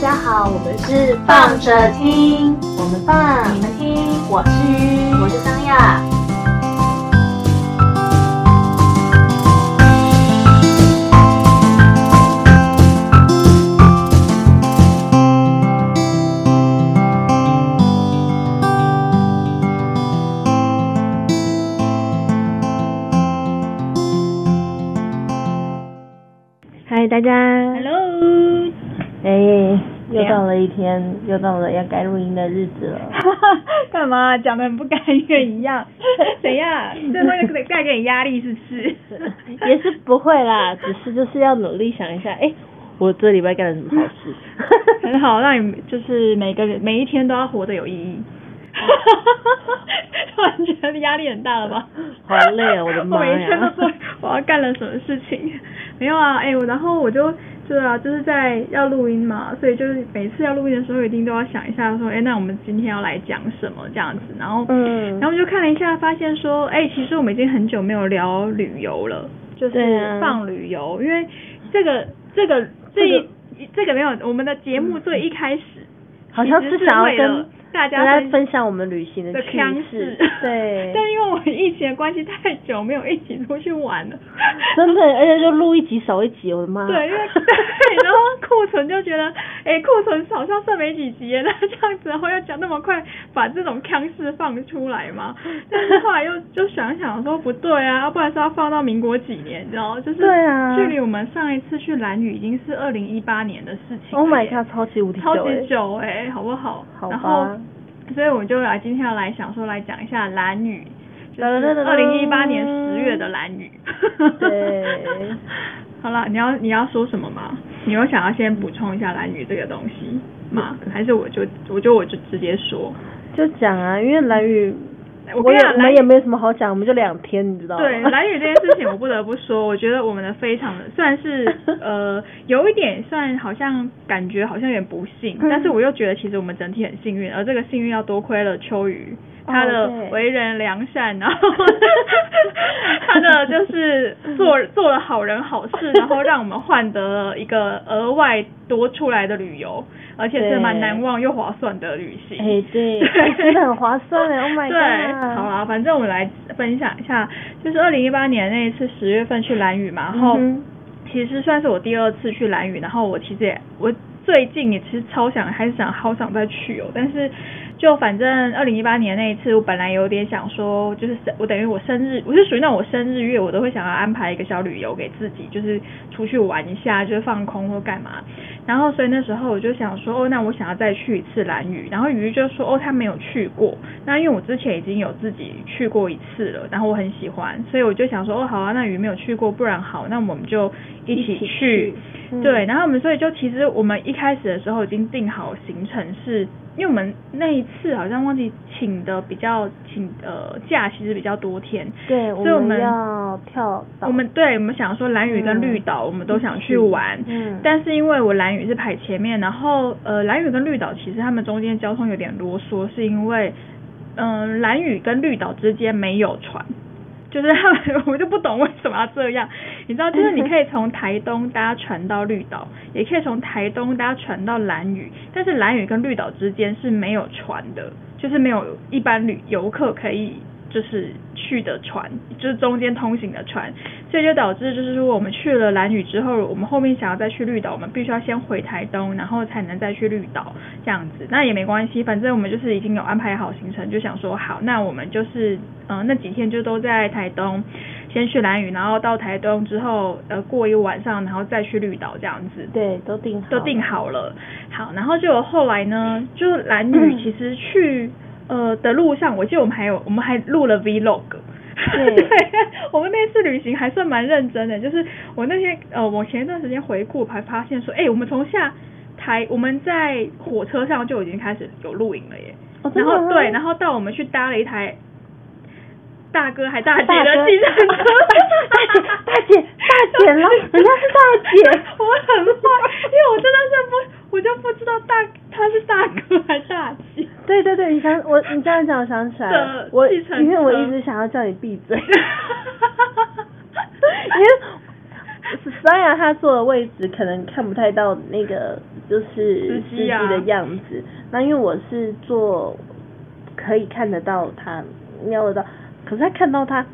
家好，我们是放着听，我们放，你们听，我是鱼，我是张亚。嗨，大家，Hello，哎，又到了一天，又到了要该录音的日子了。干嘛讲的很不甘愿一样？怎样？这会给带给你压力是不是？也是不会啦，只是就是要努力想一下，哎，我这礼拜干了什么好事？很好，让你就是每个人每一天都要活得有意义。突然觉得压力很大了吧？好累啊！我的妈呀！我每一天都说我要干了什么事情。没有啊，哎，我然后我就对啊，就是在要录音嘛，所以就是每次要录音的时候，一定都要想一下说，哎，那我们今天要来讲什么这样子。然后，嗯，然后我就看了一下，发现说，哎，其实我们已经很久没有聊旅游了，就是放旅游，因为这个这个这一这个没有我们的节目最一开始好像是想要跟。大家在分享我们旅行的趣事，对。但因为我们疫情的关系太久没有一起出去玩了，真的，而且就录一集少一集，我的妈！对，因为 对，然后库存就觉得，哎、欸，库存好像剩没几集了，那这样子，然后要讲那么快把这种腔事放出来嘛？但是后来又就想想说不对啊，要不然是要放到民国几年，你知道就是对啊，距离我们上一次去兰屿已经是二零一八年的事情。Oh my god，超级无敌久，超级久哎、欸，好不好？好吧。然后所以我就来今天要来想说来讲一下蓝女，就是二零一八年十月的蓝女。对，好了，你要你要说什么吗？你有想要先补充一下蓝女这个东西吗？还是我就我就我就直接说，就讲啊，因为兰屿。我跟你讲，我们也没什么好讲，我们就两天，你知道吗？对，蓝雨这件事情，我不得不说，我觉得我们的非常的 算是呃，有一点算好像感觉好像有点不幸，但是我又觉得其实我们整体很幸运，而这个幸运要多亏了秋雨。他的为人良善，然后 他的就是做做了好人好事，然后让我们换得了一个额外多出来的旅游，而且是蛮难忘又划算的旅行。哎，对，真的很划算哎！Oh my god！对，好啊，反正我们来分享一下，就是二零一八年那一次十月份去兰屿嘛，然后其实算是我第二次去兰屿，然后我其实也我最近也其实超想还是想好想再去哦，但是。就反正二零一八年那一次，我本来有点想说，就是我等于我生日，我是属于那种我生日月，我都会想要安排一个小旅游给自己，就是出去玩一下，就是放空或干嘛。然后所以那时候我就想说，哦，那我想要再去一次兰屿。然后鱼就说，哦，他没有去过。那因为我之前已经有自己去过一次了，然后我很喜欢，所以我就想说，哦，好啊，那鱼没有去过，不然好，那我们就一起去。对，然后我们所以就其实我们一开始的时候已经定好行程是。因为我们那一次好像忘记请的比较请呃假其实比较多天，对，所以我们要跳岛。我们对，我们想说蓝屿跟绿岛我们都想去玩，嗯，但是因为我蓝屿是排前面，然后呃蓝屿跟绿岛其实他们中间交通有点啰嗦，是因为嗯、呃、兰屿跟绿岛之间没有船。就是他们，我就不懂为什么要这样。你知道，就是你 可以从台东搭船到绿岛，也可以从台东搭船到兰屿，但是兰屿跟绿岛之间是没有船的，就是没有一般旅游客可以。就是去的船，就是中间通行的船，所以就导致就是说我们去了蓝屿之后，我们后面想要再去绿岛，我们必须要先回台东，然后才能再去绿岛这样子。那也没关系，反正我们就是已经有安排好行程，就想说好，那我们就是嗯、呃、那几天就都在台东，先去蓝屿，然后到台东之后呃过一晚上，然后再去绿岛这样子。对，都定好都定好了。好，然后就后来呢，就蓝屿 其实去。嗯呃的路上，我记得我们还有我们还录了 vlog，对，我们那次旅行还算蛮认真的。就是我那天呃，我前一段时间回顾还发现说，哎、欸，我们从下台我们在火车上就已经开始有录影了耶。哦、然后对，然后到我们去搭了一台大哥还大姐的计程车，大姐大姐了，人家是大姐，我很坏，因为我真的是不，我就不知道大他是大哥还是大姐。对对对，你想我，你这样讲，我想起来了，我因为我一直想要叫你闭嘴，因为 Saya 他坐的位置可能看不太到那个就是司机的样子。那、啊、因为我是坐可以看得到他瞄得到，可是他看到他，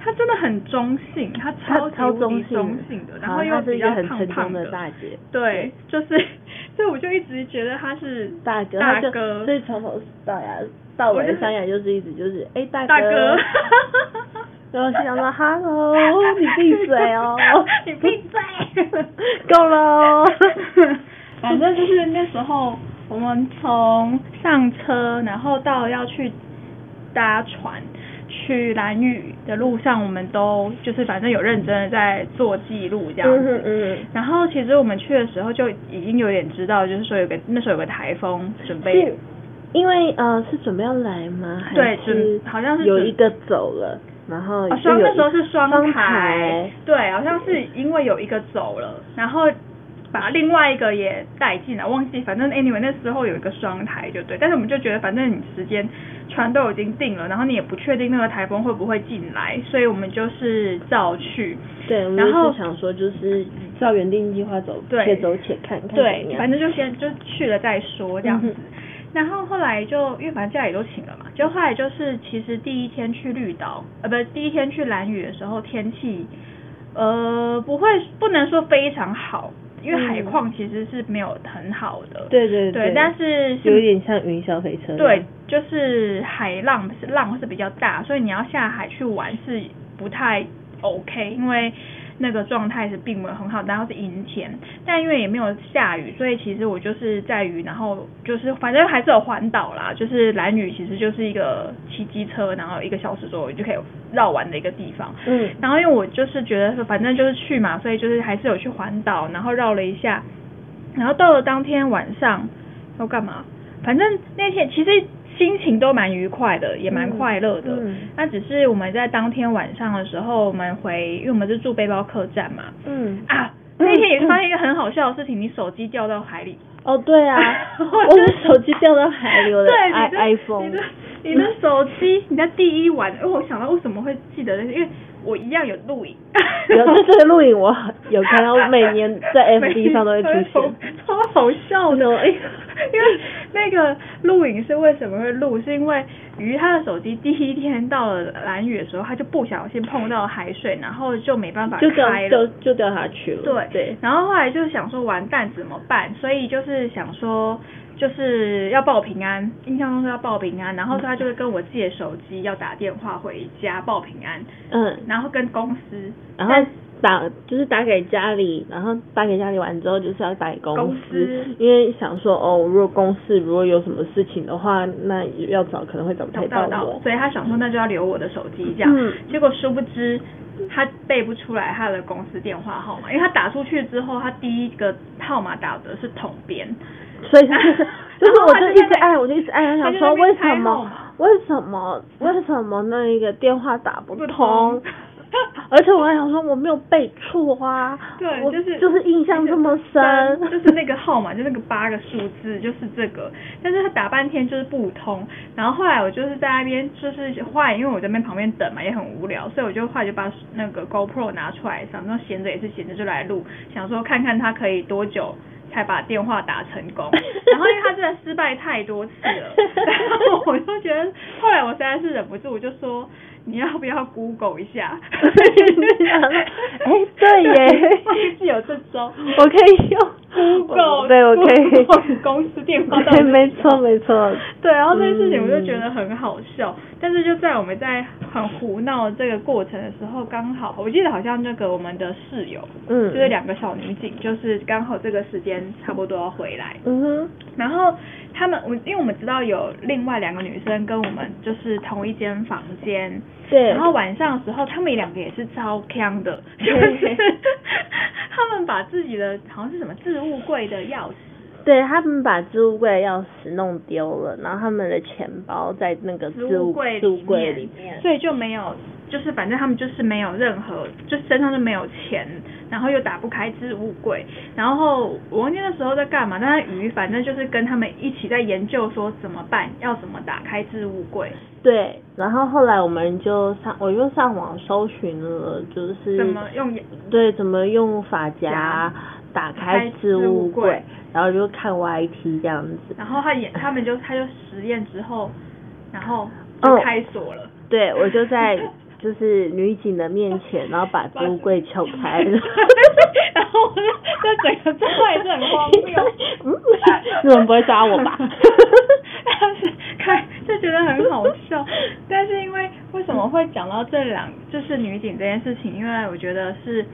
他真的很中性，他超超中性中性的，然后又比较胖胖的。大姐。对，就是，所以我就一直觉得他是大哥，大哥，所以从头到牙到尾，三亚就是一直就是哎、欸、大哥。大哥然后想说，Hello，你闭嘴哦，你闭嘴，够了。反正就是那时候，我们从上车，然后到要去搭船去蓝屿的路上，我们都就是反正有认真的在做记录这样子。嗯嗯。然后其实我们去的时候就已经有点知道，就是说有个那时候有个台风准备。因为呃是准备要来吗？对，准好像是有一个走了。然后双、哦、那时候是双台，对，好像是因为有一个走了，然后把另外一个也带进来，忘记，反正 anyway 那时候有一个双台就对，但是我们就觉得反正你时间船都已经定了，然后你也不确定那个台风会不会进来，所以我们就是照去。对，然后想说就是照原定计划走，对且走且看看。对，反正就先就去了再说这样子。嗯然后后来就因为反正假也都请了嘛，就后来就是其实第一天去绿岛，呃，不是第一天去蓝屿的时候，天气呃不会不能说非常好，因为海况其实是没有很好的。对对对。对，但是有点像云霄飞车。对，就是海浪是浪是比较大，所以你要下海去玩是不太 OK，因为。那个状态是并没有很好，然后是阴天，但因为也没有下雨，所以其实我就是在于，然后就是反正还是有环岛啦，就是蓝屿其实就是一个骑机车，然后一个小时左右就可以绕完的一个地方。嗯，然后因为我就是觉得说反正就是去嘛，所以就是还是有去环岛，然后绕了一下，然后到了当天晚上要干嘛？反正那天其实。心情都蛮愉快的，也蛮快乐的。嗯，那只是我们在当天晚上的时候，我们回，因为我们是住背包客栈嘛。嗯啊，那天也是发现一个很好笑的事情，你手机掉到海里。哦，对啊，我的手机掉到海里了。对，iPhone。你的你的手机，你在第一晚，因为我想到为什么会记得那些，因为我一样有录影。有这个录影，我有看到，每年在 FB 上都会出现，超好笑的。哎。因为那个录影是为什么会录？是因为鱼他的手机第一天到了蓝屿的时候，他就不小心碰到海水，然后就没办法开了，就就掉下去了。对对。然后后来就想说完蛋怎么办？所以就是想说就是要报平安，印象中是要报平安。然后他就会跟我借手机要打电话回家报平安。嗯。然后跟公司。然后。打就是打给家里，然后打给家里完之后，就是要打给公司，公司因为想说哦，如果公司如果有什么事情的话，那要找可能会找不太到我，所以他想说那就要留我的手机这样，嗯、结果殊不知他背不出来他的公司电话号码，因为他打出去之后，他第一个号码打的是统编，所以 他就是就是我就一直按，我就一直按，想说为什么为什么为什么那一个电话打不通？而且我还想说我没有背错啊，对，就是就是印象这么深，就是那个号码，就那个八个数字，就是这个。但是他打半天就是不通，然后后来我就是在那边，就是坏因为我在那边旁边等嘛，也很无聊，所以我就后来就把那个 GoPro 拿出来，想说闲着也是闲着就来录，想说看看它可以多久才把电话打成功。然后因为他真的失败太多次了，然后我就觉得后来我实在是忍不住，我就说。你要不要 Google 一下？哎，对耶，是有这招，我可以用 Google，对，我可以用公司电话。对，没错没错。对，然后这件事情我就觉得很好笑，但是就在我们在很胡闹这个过程的时候，刚好我记得好像那个我们的室友，嗯，就是两个小女警，就是刚好这个时间差不多要回来，嗯哼，然后。他们我因为我们知道有另外两个女生跟我们就是同一间房间，对，然后晚上的时候他们两个也是超强的，就是他们把自己的好像是什么置物柜的钥匙，对，他们把置物柜的钥匙弄丢了，然后他们的钱包在那个置物柜里面，所以就没有。就是反正他们就是没有任何，就身上就没有钱，然后又打不开置物柜，然后我忘记那时候在干嘛，但是鱼反正就是跟他们一起在研究说怎么办，要怎么打开置物柜。对，然后后来我们就上，我就上网搜寻了，就是怎么用，对，怎么用发夹，打开置物柜，然后就看 YT 这样子。然后他也，他们就他就实验之后，然后就开锁了。哦、对，我就在就是女警的面前，然后把置物柜撬开了。然后这整个状况也是很荒谬。嗯，你们不会抓我吧？但 是看就觉得很好笑。但是因为为什么会讲到这两就是女警这件事情？因为我觉得是。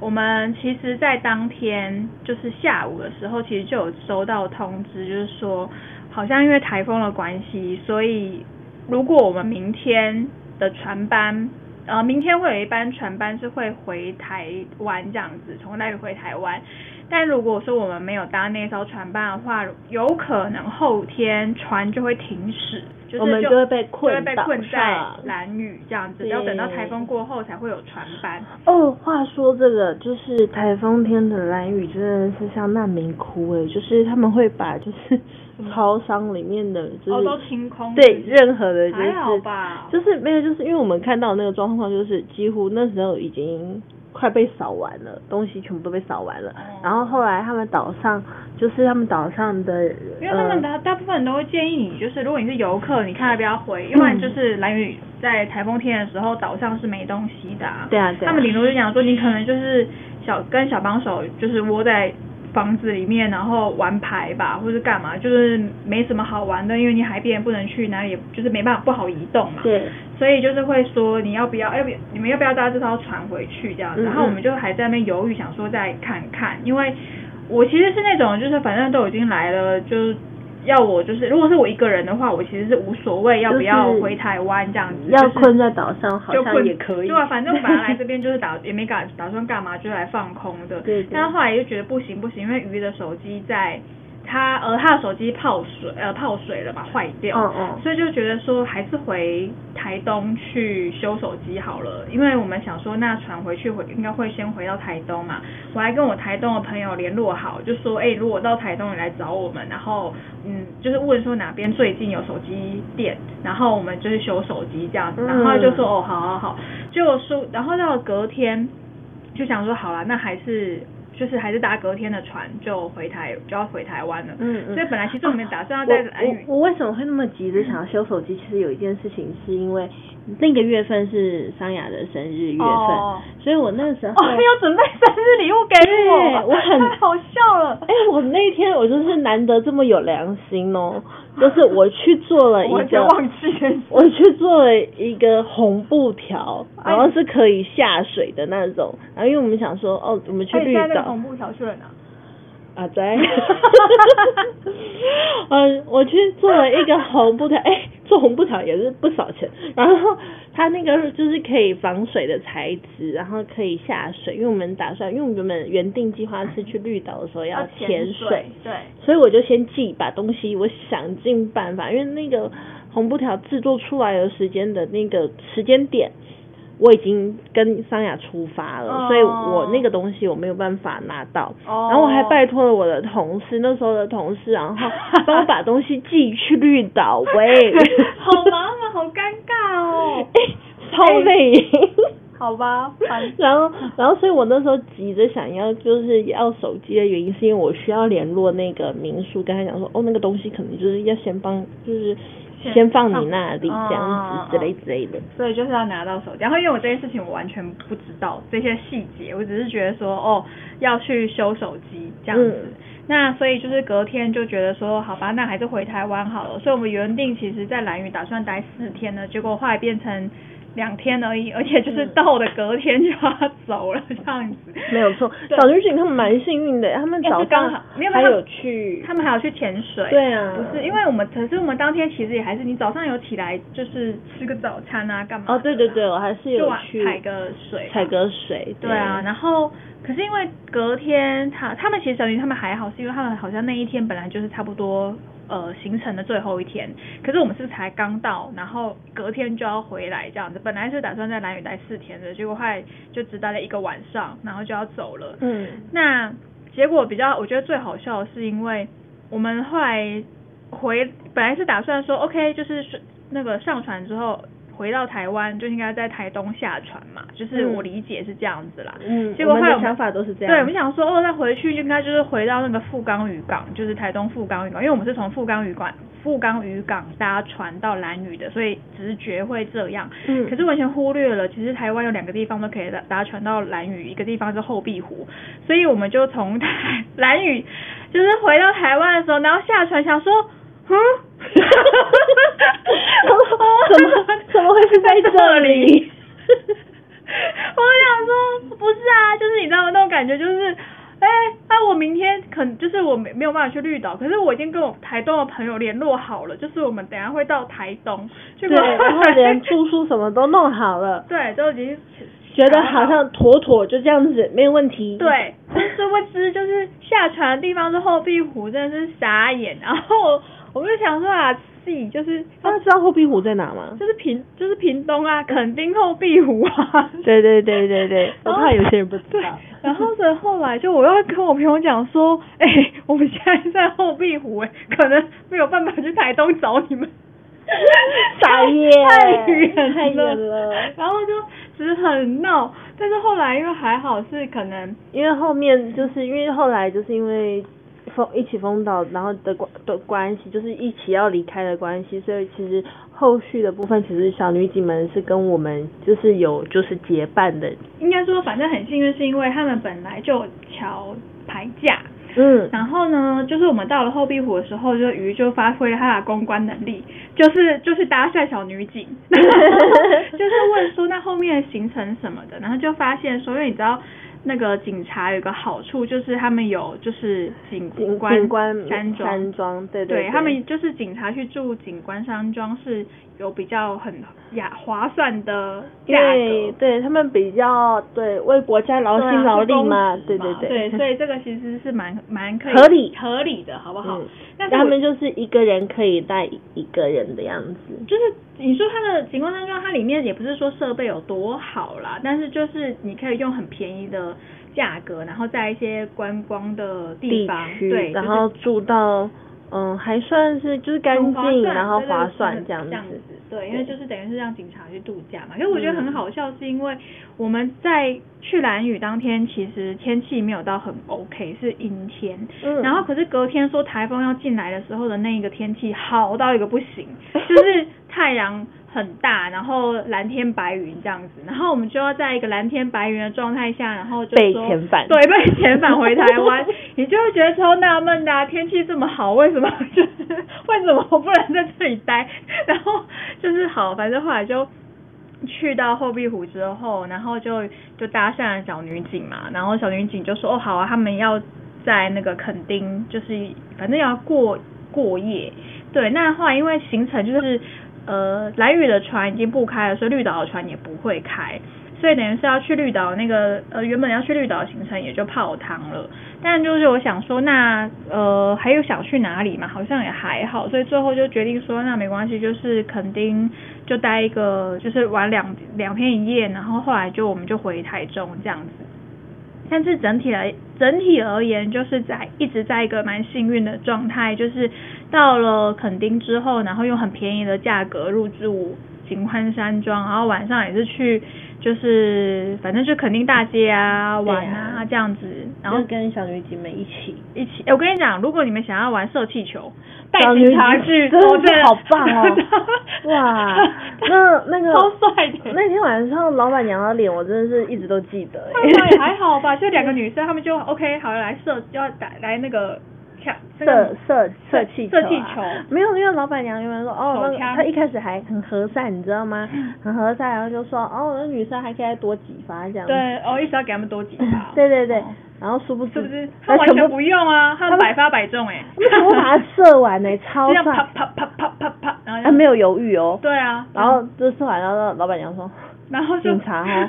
我们其实，在当天就是下午的时候，其实就有收到通知，就是说，好像因为台风的关系，所以如果我们明天的船班，呃，明天会有一班船班是会回台湾这样子，从那里回台湾。但如果说我们没有搭那艘船班的话，有可能后天船就会停驶。就是、就我们就会被困，被困在蓝雨这样子，要等到台风过后才会有船班。哦，话说这个就是台风天的蓝雨真的是像难民窟诶，就是他们会把就是超商里面的就是、哦、都清空，对任何的就是就是没有，就是因为我们看到那个状况，就是几乎那时候已经。快被扫完了，东西全部都被扫完了。嗯、然后后来他们岛上，就是他们岛上的，因为他们大、呃、大部分人都会建议你，就是如果你是游客，你看要不要回，因为就是蓝屿在台风天的时候，岛上是没东西的、啊。对啊，对啊。他们顶多就讲说，你可能就是小跟小帮手，就是窝在。房子里面，然后玩牌吧，或是干嘛，就是没什么好玩的，因为你海边不能去，哪里也就是没办法，不好移动嘛。对。所以就是会说，你要不要，要不要，你们要不要搭这艘船回去这样子？嗯嗯。然后我们就还在那边犹豫，想说再看看，因为我其实是那种，就是反正都已经来了，就。要我就是，如果是我一个人的话，我其实是无所谓要不要回台湾这样子。要困在岛上好像也可以。对啊，反正 本来来这边就是打也没敢打算干嘛，就来放空的。对，对。但后来又觉得不行不行，因为鱼的手机在。他呃，他的手机泡水呃泡水了嘛，坏掉，嗯嗯，所以就觉得说还是回台东去修手机好了，因为我们想说那船回去回应该会先回到台东嘛，我还跟我台东的朋友联络好，就说哎、欸，如果到台东你来找我们，然后嗯，就是问说哪边最近有手机店，然后我们就是修手机这样子，然后就说哦，好好好，就说然后到了隔天就想说好了，那还是。就是还是搭隔天的船就回台就要回台湾了，嗯嗯，所以本来其实我们打算要在兰屿。我我为什么会那么急着想要修手机？嗯？其实有一件事情是因为那个月份是桑雅的生日月份，哦，所以我那个时候哦，你有准备生日礼物给我，我很 太好笑了。哎，我那一天我就是难得这么有良心哦。就是我去做了一个，我去做了一个红布条，然后是可以下水的那种。然后因为我们想说，哦，我们去绿岛。红布条去了哪？啊，在。嗯，我去做了一个红布条，哎、欸，做红布条也是不少钱。然后它那个就是可以防水的材质，然后可以下水。因为我们打算，因为我们原定计划是去绿岛的时候要潜水，对，所以我就先寄把东西，我想尽办法，因为那个红布条制作出来的时间的那个时间点。我已经跟桑雅出发了，oh. 所以我那个东西我没有办法拿到，oh. 然后我还拜托了我的同事，那时候的同事，然后帮我把东西寄去绿岛，喂，好麻烦，好尴尬哦，超累，好吧，然后，然后，所以我那时候急着想要就是要手机的原因，是因为我需要联络那个民宿，跟他讲说，哦，那个东西可能就是要先帮，就是。先放你那里，这样子之类之类的，所以就是要拿到手机。然后因为我这件事情我完全不知道这些细节，我只是觉得说哦要去修手机这样子。嗯。那所以就是隔天就觉得说好吧，那还是回台湾好了。所以我们原定其实在兰屿打算待四天呢，结果后来变成。两天而已，而且就是到的隔天就要走了这样子。没有错，小女警他们蛮幸运的，他们早上还有去，他们还有去潜水。对啊，不是因为我们，可是我们当天其实也还是，你早上有起来就是吃个早餐啊，干嘛？哦，对对对，我还是有去踩个水，踩个水。对啊，然后可是因为隔天他他们其实等于他们还好，是因为他们好像那一天本来就是差不多。呃，行程的最后一天，可是我们是才刚到，然后隔天就要回来这样子。本来是打算在南屿待四天的，结果后来就只待了一个晚上，然后就要走了。嗯，那结果比较我觉得最好笑的是，因为我们后来回本来是打算说 OK，就是那个上船之后回到台湾就应该在台东下船嘛，就是我理解是这样子啦。嗯，结果后来我们的想法都是这样。对，我们想说哦，再回去应该就是回到那个富冈渔港，就是台东富冈渔港，因为我们是从富冈渔港富冈渔港搭船到兰屿的，所以直觉会这样。嗯。可是完全忽略了，其实台湾有两个地方都可以搭搭船到兰屿，一个地方是后壁湖，所以我们就从台 兰屿，就是回到台湾的时候，然后下船想说，嗯。哈哈哈哈哈！怎么怎么会是在这里？我想说，不是啊，就是你知道吗？那种感觉就是，哎、欸，那、啊、我明天可能就是我没没有办法去绿岛，可是我已经跟我台东的朋友联络好了，就是我们等下会到台东，对，然后连住宿什么都弄好了，对，都已经觉得好像妥妥就这样子没有问题。对，殊不知就是下船的地方是后壁湖，真的是傻眼，然后。我就想说啊，自己就是，大家知道后壁湖在哪吗？就是屏，就是屏东啊，垦丁后壁湖啊。对对对对对，我怕有些人不知道。然后所以后来就我要跟我朋友讲说，哎、欸，我们现在在后壁湖，哎，可能没有办法去台东找你们。傻耶，太远太远了。然后就只是很闹，但是后来因为还好是可能，因为后面就是因为后来就是因为。封一起封岛，然后的关的关系，就是一起要离开的关系，所以其实后续的部分，其实小女警们是跟我们就是有就是结伴的。应该说，反正很幸运，是因为他们本来就桥牌架，嗯，然后呢，就是我们到了后壁湖的时候，就鱼就发挥了他的公关能力，就是就是搭讪小女警，就是问说那后面的行程什么的，然后就发现说，因为你知道。那个警察有个好处，就是他们有就是警警官山庄，山庄对对，对，他们就是警察去住警官山庄是有比较很雅划算的价格，对他们比较对为国家劳心劳力嘛，对对对，对，所以这个其实是蛮蛮可以合理。合理的，好不好？那他们就是一个人可以带一个人的样子，就是你说它的警官山庄，它里面也不是说设备有多好啦，但是就是你可以用很便宜的价格，然后在一些观光的地方，地对，然后住到。嗯，还算是就是干净，然后划算这样子。这样子，对，因为就是等于是让警察去度假嘛。可是我觉得很好笑，是因为我们在去兰屿当天，其实天气没有到很 OK，是阴天。嗯。然后可是隔天说台风要进来的时候的那一个天气好到一个不行，就是太阳。很大，然后蓝天白云这样子，然后我们就要在一个蓝天白云的状态下，然后就说被遣返，对，被遣返回台湾，你就会觉得超纳闷的啊，天气这么好，为什么就是为什么我不能在这里待？然后就是好，反正后来就去到后壁湖之后，然后就就搭讪了小女警嘛，然后小女警就说哦好啊，他们要在那个垦丁，就是反正要过过夜，对，那后来因为行程就是。呃，蓝屿的船已经不开了，所以绿岛的船也不会开，所以等于是要去绿岛那个呃，原本要去绿岛的行程也就泡汤了。但就是我想说，那呃还有想去哪里嘛？好像也还好，所以最后就决定说，那没关系，就是垦丁就待一个，就是玩两两天一夜，然后后来就我们就回台中这样子。但是整体来整体而言，就是在一直在一个蛮幸运的状态，就是到了垦丁之后，然后用很便宜的价格入住景欢山庄，然后晚上也是去。就是反正就垦丁大街啊玩啊，啊这样子，然后跟小女警们一起一起。我跟你讲，如果你们想要玩射气球，带警察去，真的是好棒哦！哇，那那个 超帅的。那天晚上老板娘的脸，我真的是一直都记得。那也还好吧，就两个女生，她们就 OK，好来射，要打来那个。射射射气射气球，没有，因为老板娘原本说哦，那他一开始还很和善，你知道吗？很和善，然后就说哦，那女生还可以再多几发这样。对，哦，一直要给他们多几发。对对对，然后殊不知，是不是？他完全不用啊，他们百发百中哎，我把它射完哎，超帅，啪啪啪啪啪啪，然后他没有犹豫哦。对啊，然后就射完，然后老板娘说，然后警察哦，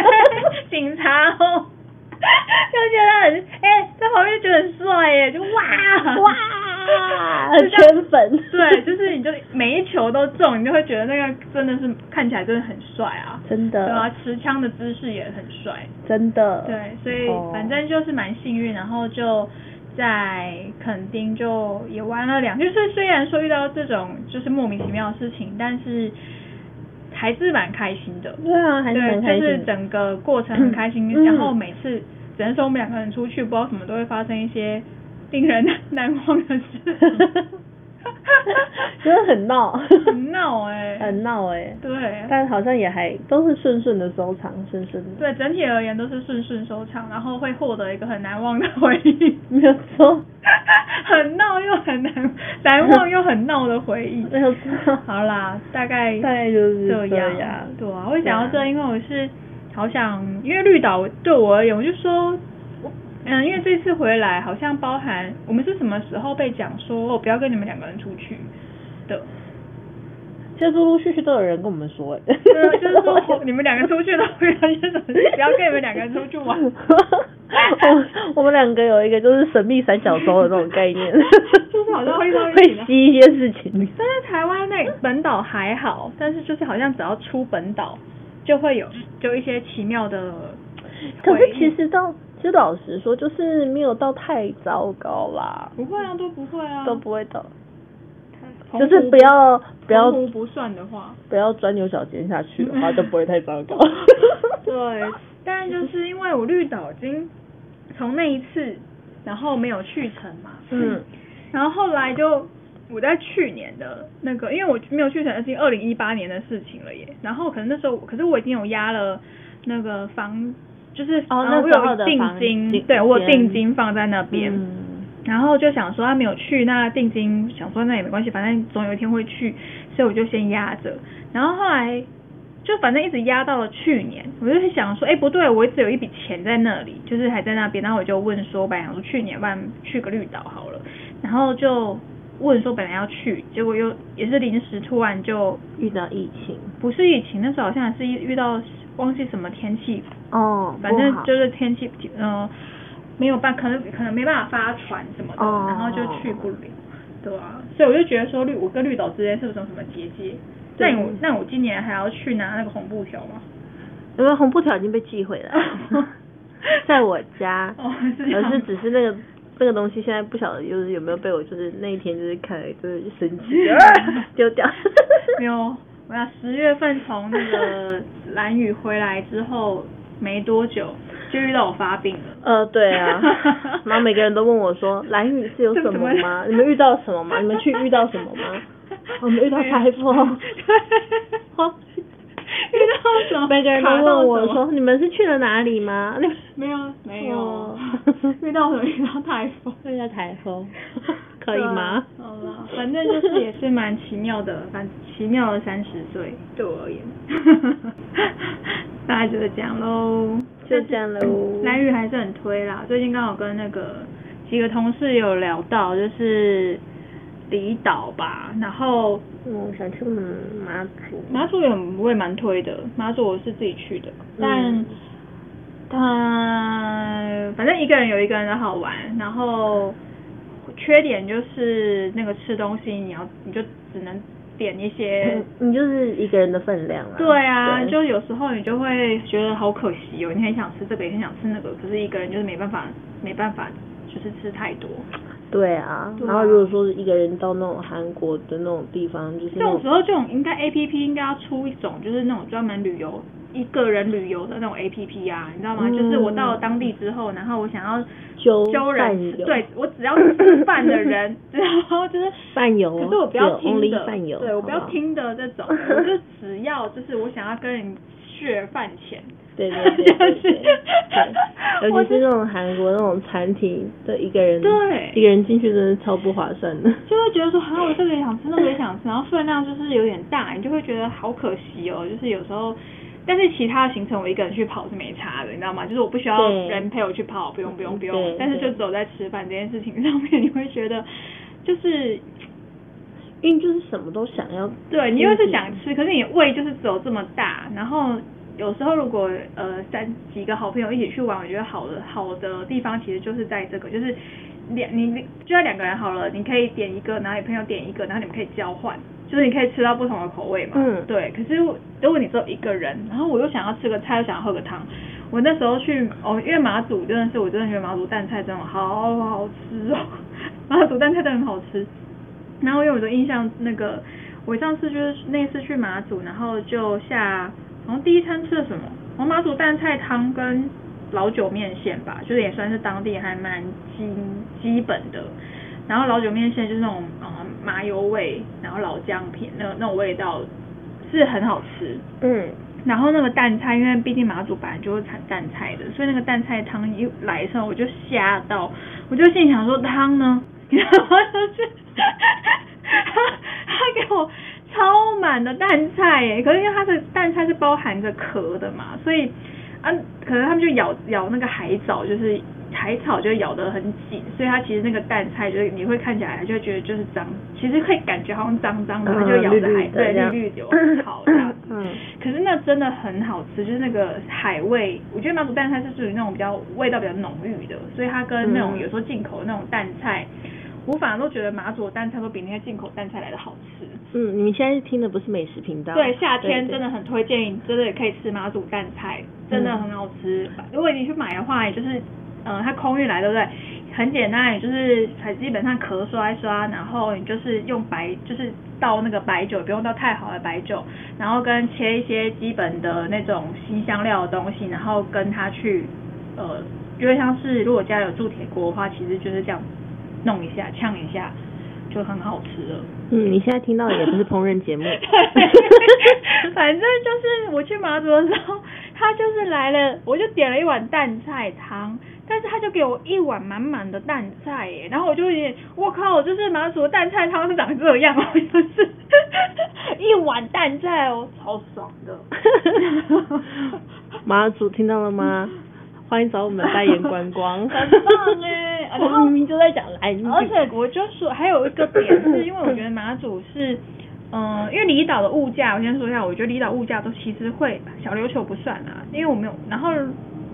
警察哦。就觉得很哎、欸，在旁边觉得很帅耶，就哇哇，很圈粉。对，就是你就每一球都中，你就会觉得那个真的是看起来真的很帅啊，真的。对啊，持枪的姿势也很帅，真的。对，所以反正就是蛮幸运，然后就在垦丁就也玩了两，就是虽然说遇到这种就是莫名其妙的事情，但是还是蛮开心的。对啊，还是蛮开心的。就是整个过程很开心，嗯、然后每次只能说我们两个人出去，不知道什么都会发生一些令人难忘的事。真的很闹，很闹哎、欸，很闹哎、欸，对，但好像也还都是顺顺的收场，顺顺的。对，整体而言都是顺顺收场，然后会获得一个很难忘的回忆。没有错，很闹又很难难忘又很闹的回忆。没有错。好啦，大概大概就是这样。对啊，会想到这，因为我是好想，因为绿岛对我而言，我就说。嗯，因为这次回来好像包含我们是什么时候被讲说我不要跟你们两个人出去的，其实陆陆续续都有人跟我们说，哎，就是说你们两个出去都会发生什么，不要跟你们两个人出去玩。我 我们两个有一个就是神秘三角洲的那种概念，就是好像会会吸一些事情。但是台湾那本岛还好，但是就是好像只要出本岛就会有就一些奇妙的，可是其实到。其实老实说，就是没有到太糟糕啦。不会啊，都不会啊，都不会的。就是不要不要不算的话，不要钻牛角尖下去的话，就不会太糟糕。对，但就是因为我绿岛已经从那一次，然后没有去成嘛。嗯。然后后来就我在去年的那个，因为我没有去成，已经二零一八年的事情了耶。然后可能那时候，可是我已经有压了那个房。就是哦，那我有定金，对我有定金放在那边，嗯、然后就想说他没有去，那定金想说那也没关系，反正总有一天会去，所以我就先压着。然后后来就反正一直压到了去年，我就想说，哎、欸、不对，我一直有一笔钱在那里，就是还在那边。然后我就问说，本来想说去年办去个绿岛好了，然后就问说本来要去，结果又也是临时突然就遇到疫情，不是疫情，那时候好像是遇到。忘记什么天气哦，反正就是天气，嗯、呃，没有办，可能可能没办法发船什么的，哦、然后就去不了，对啊，所以我就觉得说绿，我跟绿岛之间是不是有什么结界？那我那我今年还要去拿那个红布条吗？因为红布条已经被寄回来了，在我家，而是只是那个那个东西现在不晓得就是有没有被我就是那一天就是看就是生气 丢掉，没有。我要十月份从那个蓝屿回来之后没多久，就遇到我发病了。呃，对啊，然后每个人都问我说，蓝雨是有什么吗？你们遇到什么吗？你们去遇到什么吗？我们遇到台风。遇到什么？每个人都问我说，你们是去了哪里吗？没有，没有。遇到什么？遇到台风。遇到台风。可以吗？好了，反正就是也是蛮奇妙的，反奇妙的三十岁。对。我而言，大概就是这样喽，就这样喽。蓝雨还是很推啦，最近刚好跟那个几个同事有聊到，就是离岛吧，然后我，想去马祖，马祖也我也蛮推的，马祖我是自己去的，但他反正一个人有一个人的好玩，然后。缺点就是那个吃东西，你要你就只能点一些，你就是一个人的分量啊。对啊，对就有时候你就会觉得好可惜哦，你很想吃这个，也很想吃那个，可是一个人就是没办法，没办法，就是吃太多。对啊，对啊，然后如果说是一个人到那种韩国的那种地方，就是这种时候，这种应该 A P P 应该要出一种，就是那种专门旅游。一个人旅游的那种 A P P 啊，你知道吗？嗯、就是我到了当地之后，然后我想要揪人，对，我只要吃饭的人，然后就是饭游，可是我不要听的，对，对我不要听的这种，我就只要就是我想要跟人 share 饭钱，对对对对 对，尤其是那种韩国那种餐厅的一个人，对，一个人进去真的超不划算的，就会觉得说，啊，我这个也想吃，那个也想吃，然后分量就是有点大，你就会觉得好可惜哦，就是有时候。但是其他的行程我一个人去跑是没差的，你知道吗？就是我不需要人陪我去跑，不用不用不用。但是就只有在吃饭这件事情上面，你会觉得 就是，因为就是什么都想要。对，你又是想吃，可是你胃就是只有这么大。然后有时候如果呃三几个好朋友一起去玩，我觉得好的好的地方其实就是在这个，就是两你就要两个人好了，你可以点一个，然后你朋友点一个，然后你们可以交换。就是你可以吃到不同的口味嘛，嗯，对。可是如果你只有一个人，然后我又想要吃个菜，又想要喝个汤，我那时候去哦，因为马祖真的是，我真的觉得马祖蛋菜真的好好吃哦，马祖蛋菜真的很好吃。然后因为我的印象，那个我上次就是那次去马祖，然后就下，好像第一餐吃了什么？好像马祖蛋菜汤跟老酒面线吧，就是也算是当地还蛮基基本的。然后老酒面线就是那种呃麻油味，然后老姜片那那种味道是很好吃。嗯。然后那个淡菜，因为毕竟马祖本来就是产淡菜的，所以那个淡菜汤一来的时候，我就吓到，我就心想说汤呢？然后就是他他给我超满的淡菜耶，可是因为它的淡菜是包含着壳的嘛，所以啊，可能他们就咬咬那个海藻，就是。海草就咬得很紧，所以它其实那个淡菜就是你会看起来就会觉得就是脏，其实会感觉好像脏脏的，它就咬着海，对，绿绿的，好这样。嗯。可是那真的很好吃，就是那个海味，我觉得马祖淡菜是属于那种比较味道比较浓郁的，所以它跟那种有时候进口的那种淡菜，我反而都觉得马祖的淡菜都比那些进口淡菜来的好吃。嗯，你们现在听的不是美食频道。对，夏天真的很推荐，真的也可以吃马祖淡菜，真的很好吃。如果你去买的话，也就是。嗯，它空运来，对不对？很简单，也就是才基本上壳刷一刷，然后你就是用白，就是倒那个白酒，不用倒太好的白酒，然后跟切一些基本的那种辛香料的东西，然后跟它去，呃，因为像是如果家有铸铁锅的话，其实就是这样弄一下，呛一下，就很好吃了。嗯，你现在听到的也不是烹饪节目。反正就是我去麻祖的时候，他就是来了，我就点了一碗淡菜汤。但是他就给我一碗满满的淡菜耶，然后我就有点，我靠，就是马祖的淡菜汤是长这样哦，就是一碗淡菜哦，超爽的。马祖听到了吗？欢迎找我们代言观光。很棒哎，我们明明就在讲来，而且我就说还有一个点是，因为我觉得马祖是，嗯、呃，因为离岛的物价，我先说一下，我觉得离岛物价都其实会小琉球不算啊，因为我没有，然后。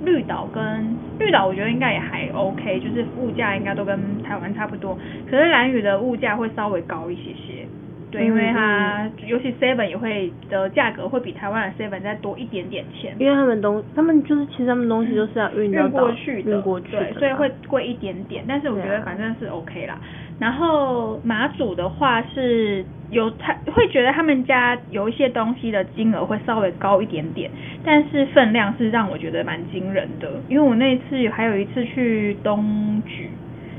绿岛跟绿岛，我觉得应该也还 OK，就是物价应该都跟台湾差不多。可是蓝屿的物价会稍微高一些些，对，因为它尤其 Seven 也会的价格会比台湾的 Seven 再多一点点钱。因为他们东，他们就是其实他们东西都是要运运过去的，运过去的，对，所以会贵一点点。但是我觉得反正是 OK 啦。然后马祖的话是有他会觉得他们家有一些东西的金额会稍微高一点点，但是分量是让我觉得蛮惊人的。因为我那一次还有一次去东莒，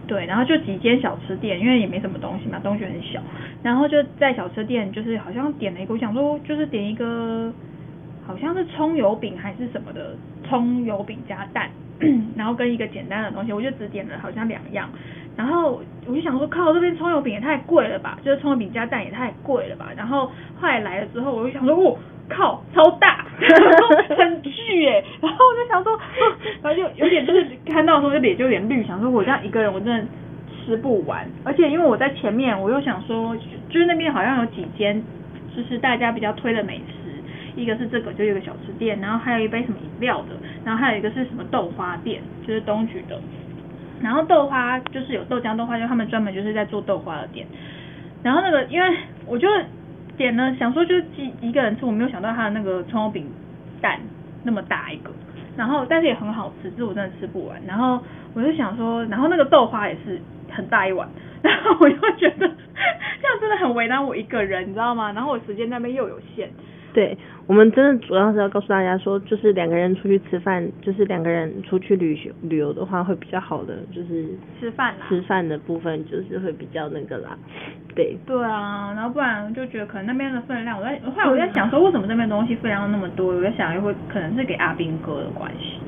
对，然后就几间小吃店，因为也没什么东西嘛，东莒很小，然后就在小吃店就是好像点了一个，我想说就是点一个好像是葱油饼还是什么的葱油饼加蛋，然后跟一个简单的东西，我就只点了好像两样。然后我就想说，靠，这边葱油饼也太贵了吧，就是葱油饼加蛋也太贵了吧。然后后来来了之后，我就想说，哦，靠，超大，很巨哎。然后我就想说，然后就有点就是看到的时候就脸就有点绿，想说我这样一个人我真的吃不完。而且因为我在前面，我又想说，就是那边好像有几间就是大家比较推的美食，一个是这个，就有个小吃店，然后还有一杯什么饮料的，然后还有一个是什么豆花店，就是东莒的。然后豆花就是有豆浆豆花，就他们专门就是在做豆花的店。然后那个，因为我就点了，想说就是一个人吃，我没有想到他的那个葱油饼蛋那么大一个。然后但是也很好吃，这我真的吃不完。然后我就想说，然后那个豆花也是很大一碗。然后我就觉得这样真的很为难我一个人，你知道吗？然后我时间那边又有限。对，我们真的主要是要告诉大家说，就是两个人出去吃饭，就是两个人出去旅行旅游的话会比较好的，就是吃饭啦，吃饭的部分就是会比较那个啦，对。对啊，然后不然就觉得可能那边的分量，我在后来我在想说，为什么那边东西分量那么多？我在想，又会可能是给阿兵哥的关系，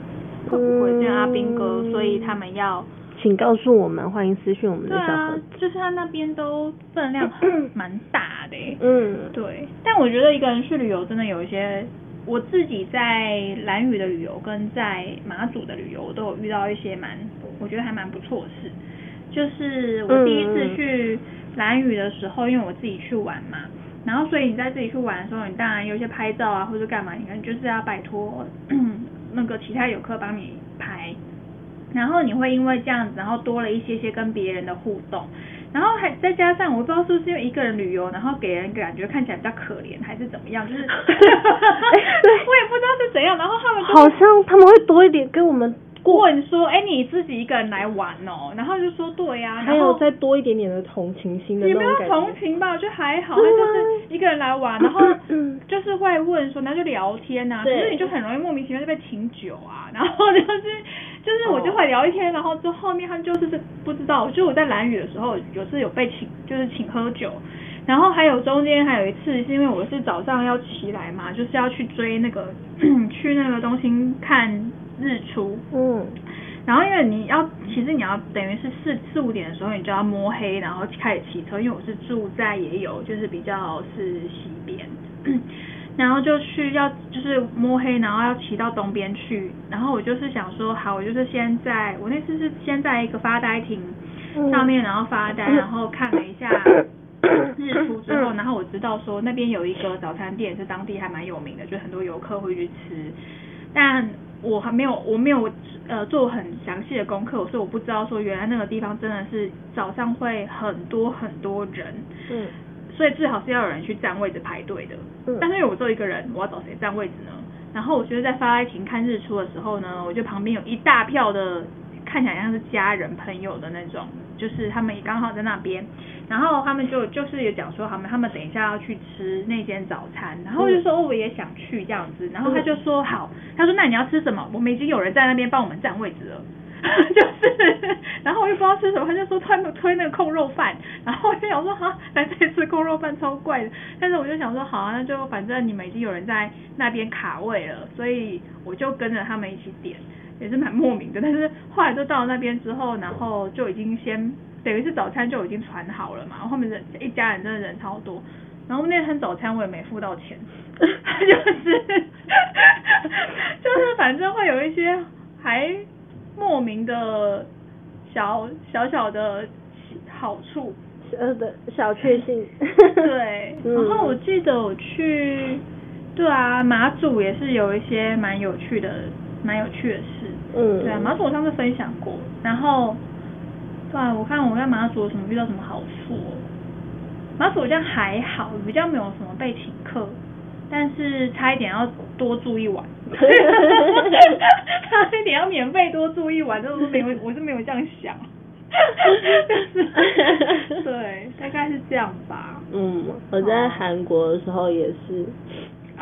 会不会因为阿兵哥，所以他们要。请告诉我们，欢迎私讯我们的小盒子。对啊，就是他那边都分量 蛮大的。嗯，对。但我觉得一个人去旅游真的有一些，我自己在兰屿的旅游跟在马祖的旅游都有遇到一些蛮，我觉得还蛮不错的事。就是我第一次去兰屿的时候，因为我自己去玩嘛，然后所以你在自己去玩的时候，你当然有一些拍照啊或者干嘛，你看就是要拜托 那个其他游客帮你拍。然后你会因为这样子，然后多了一些些跟别人的互动，然后还再加上我不知道是不是因为一个人旅游，然后给人感觉看起来比较可怜，还是怎么样，就是，我也不知道是怎样。然后他们、就是、好像他们会多一点跟我们问说，哎，你自己一个人来玩哦？然后就说对呀，还有再多一点点的同情心的那种感觉。也没有同情吧，就还好，他就是一个人来玩，然后就是会问说，那就聊天呐，可是你就很容易莫名其妙就被请酒啊，然后就是就是我就会聊一天，然后就后面他就是不知道，就我在蓝雨的时候有次有被请，就是请喝酒。然后还有中间还有一次，是因为我是早上要起来嘛，就是要去追那个 去那个东兴看日出。嗯。然后因为你要，其实你要等于是四四五点的时候，你就要摸黑，然后开始骑车。因为我是住在也有，就是比较是西边，然后就去要就是摸黑，然后要骑到东边去。然后我就是想说，好，我就是先在我那次是先在一个发呆亭上面，然后发呆，然后看了一下。日出之后，然后我知道说那边有一个早餐店是当地还蛮有名的，就很多游客会去吃。但我还没有，我没有呃做很详细的功课，所以我不知道说原来那个地方真的是早上会很多很多人。嗯。所以最好是要有人去占位置排队的。嗯。但是因为我做一个人，我要找谁占位置呢？然后我觉得在发呆亭看日出的时候呢，我觉得旁边有一大票的看起来像是家人朋友的那种，就是他们也刚好在那边。然后他们就就是也讲说，他们他们等一下要去吃那间早餐，然后就说我也想去这样子，然后他就说好，他说那你要吃什么？我们已经有人在那边帮我们占位置了，就是，然后我又不知道吃什么，他就说推推那个控肉饭，然后我就想说哈，来这次控肉饭超怪的，但是我就想说好啊，那就反正你们已经有人在那边卡位了，所以我就跟着他们一起点，也是蛮莫名的，但是后来就到了那边之后，然后就已经先。等于是早餐就已经传好了嘛，后面人一家人真的人超多，然后那餐早餐我也没付到钱，就是就是反正会有一些还莫名的小小小的好处，呃的小确幸，对，然后我记得我去，对啊，马祖也是有一些蛮有趣的蛮有趣的事，嗯，对啊，马祖我上次分享过，然后。我看我在马祖有什么遇到什么好处哦？马祖好像还好，比较没有什么被请客，但是差一点要多住一晚，差一点要免费多住一晚，就是没有，我是没有这样想，对，大概是这样吧。嗯，我在韩国的时候也是。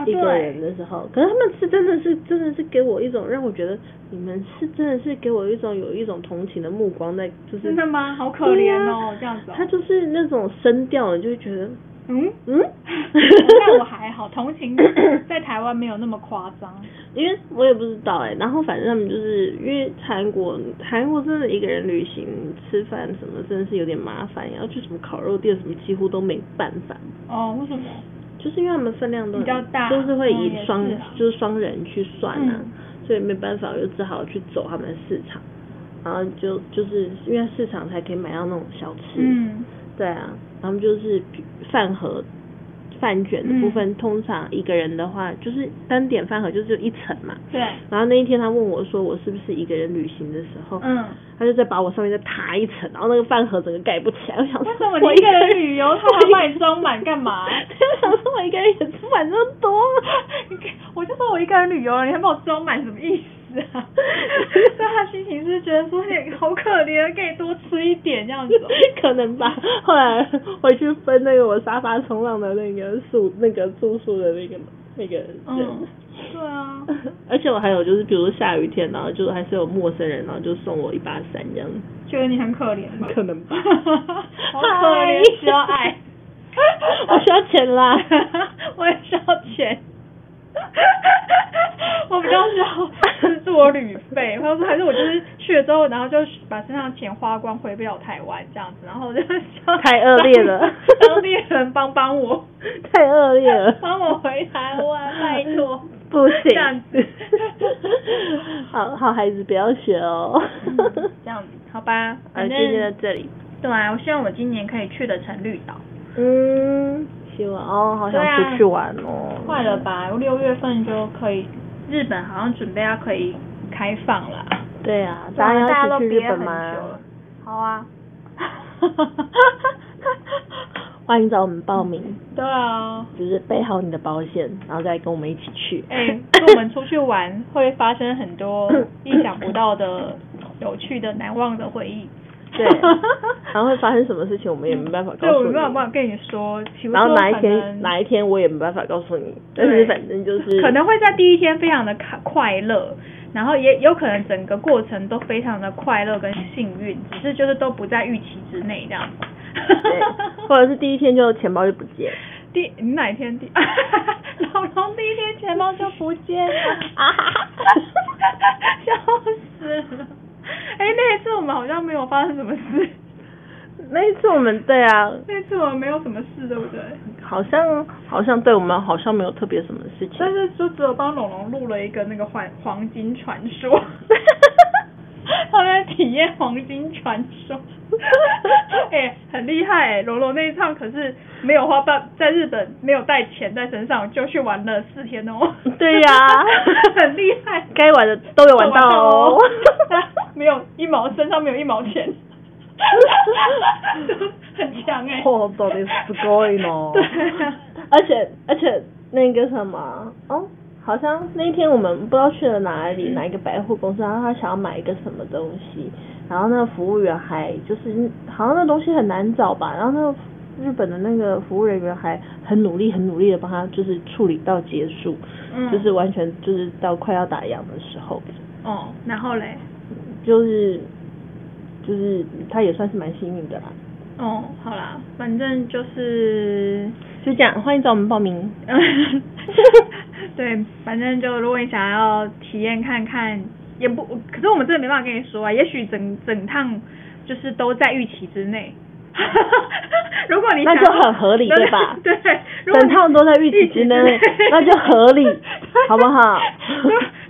一个人的时候，啊、可是他们是真的是真的是给我一种让我觉得你们是真的是给我一种有一种同情的目光在，就是真的吗？好可怜哦，啊、这样子、哦。他就是那种声调，你就会觉得嗯嗯，那我还好，同情 在台湾没有那么夸张，因为我也不知道哎、欸。然后反正他们就是因为韩国韩国真的一个人旅行吃饭什么真的是有点麻烦，要去什么烤肉店什么几乎都没办法。哦，为什么？就是因为他们分量都比较大，都是会以双、嗯、就是双人去算啊，嗯、所以没办法，我就只好去走他们的市场，然后就就是因为市场才可以买到那种小吃，嗯，对啊，他们就是饭盒。饭卷的部分，嗯、通常一个人的话，就是单点饭盒就只有一层嘛。对。然后那一天他问我说，我是不是一个人旅行的时候，嗯，他就再把我上面再踏一层，然后那个饭盒整个盖不起来。我想说，为什么你一个人旅游，他还帮你装满干嘛？他想说我一个人也吃不满这么多。我就说我一个人旅游了，你还把我装满，什么意思？是啊，所以他心情是觉得说你好可怜，可以多吃一点这样子。可能吧。后来回去分那个我沙发冲浪的那个宿那个住宿的那个那个人。嗯，对啊。而且我还有就是，比如说下雨天，然后就还是有陌生人，然后就送我一把伞这样。觉得你很可怜吧？可能吧。好可怜，需要爱。我需要钱啦，我也需要钱。我比较需要资助我旅费，他说还是我就是去了之后，然后就把身上钱花光，回不了台湾这样子，然后我就 太恶劣了，当地人帮帮我，太恶劣了，帮我回台湾，拜托，不行，这样子，好好孩子不要学哦，嗯、这样子，好吧，反正就在这里，对啊，我希望我今年可以去得成绿岛，嗯。哦，好想出去玩哦。快了吧？我六月份就可以，日本好像准备要可以开放了。对啊，大家要一起去日本吗？好啊。欢迎找我们报名。对啊，就是备好你的保险，然后再跟我们一起去。哎、欸，跟我们出去玩会发生很多意想不到的、有趣的、难忘的回忆。对，然后会发生什么事情，我们也没办法告诉你。对，我没办法跟你说。然后哪一天，哪一天我也没办法告诉你。但是反正就是可能会在第一天非常的快快乐，然后也有可能整个过程都非常的快乐跟幸运，只是就是都不在预期之内这样。对，或者是第一天就钱包就不见。第你哪一天第？老龙第一天钱包就不见了，笑死了。哎、欸，那一次我们好像没有发生什么事。那一次我们对啊，那一次我们没有什么事，对不对？好像好像对我们好像没有特别什么事情。但是就只有帮龙龙录了一个那个黄黄金传说。他在体验黄金传说。哎、欸，很厉害哎、欸！龙龙那一趟可是没有花半，在日本没有带钱在身上就去玩了四天哦。对呀、啊，很厉害，该玩的都有玩到哦。没有一毛，身上没有一毛钱，很强哎、欸。哦，到底呢。对，而且而且那个什么哦，好像那天我们不知道去了哪里，嗯、哪一个百货公司，然后他想要买一个什么东西，然后那个服务员还就是好像那东西很难找吧，然后那个日本的那个服务人员还很努力很努力的帮他就是处理到结束，嗯，就是完全就是到快要打烊的时候。哦，然后嘞？就是，就是他也算是蛮幸运的啦。哦，好啦，反正就是就这样，欢迎找我们报名。对，反正就如果你想要体验看看，也不，可是我们真的没办法跟你说啊。也许整整趟就是都在预期之内。如果你想那就很合理，对吧？对，整趟都在预期之内，那就合理，好不好？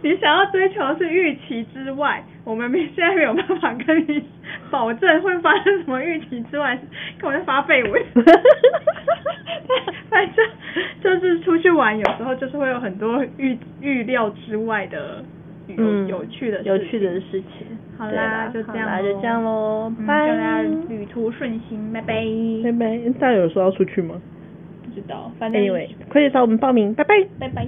你想要追求的是预期之外，我们现在没有办法跟你保证会发生什么预期之外，跟我在发废文。反正就是出去玩，有时候就是会有很多预预料之外的有、嗯、有趣的有趣的事情。好啦，就这样，就这样喽，拜。祝大家旅途顺心，拜拜。拜拜。大家有说要出去吗？不知道，反正 Anyway，快点找我们报名，拜拜，拜拜。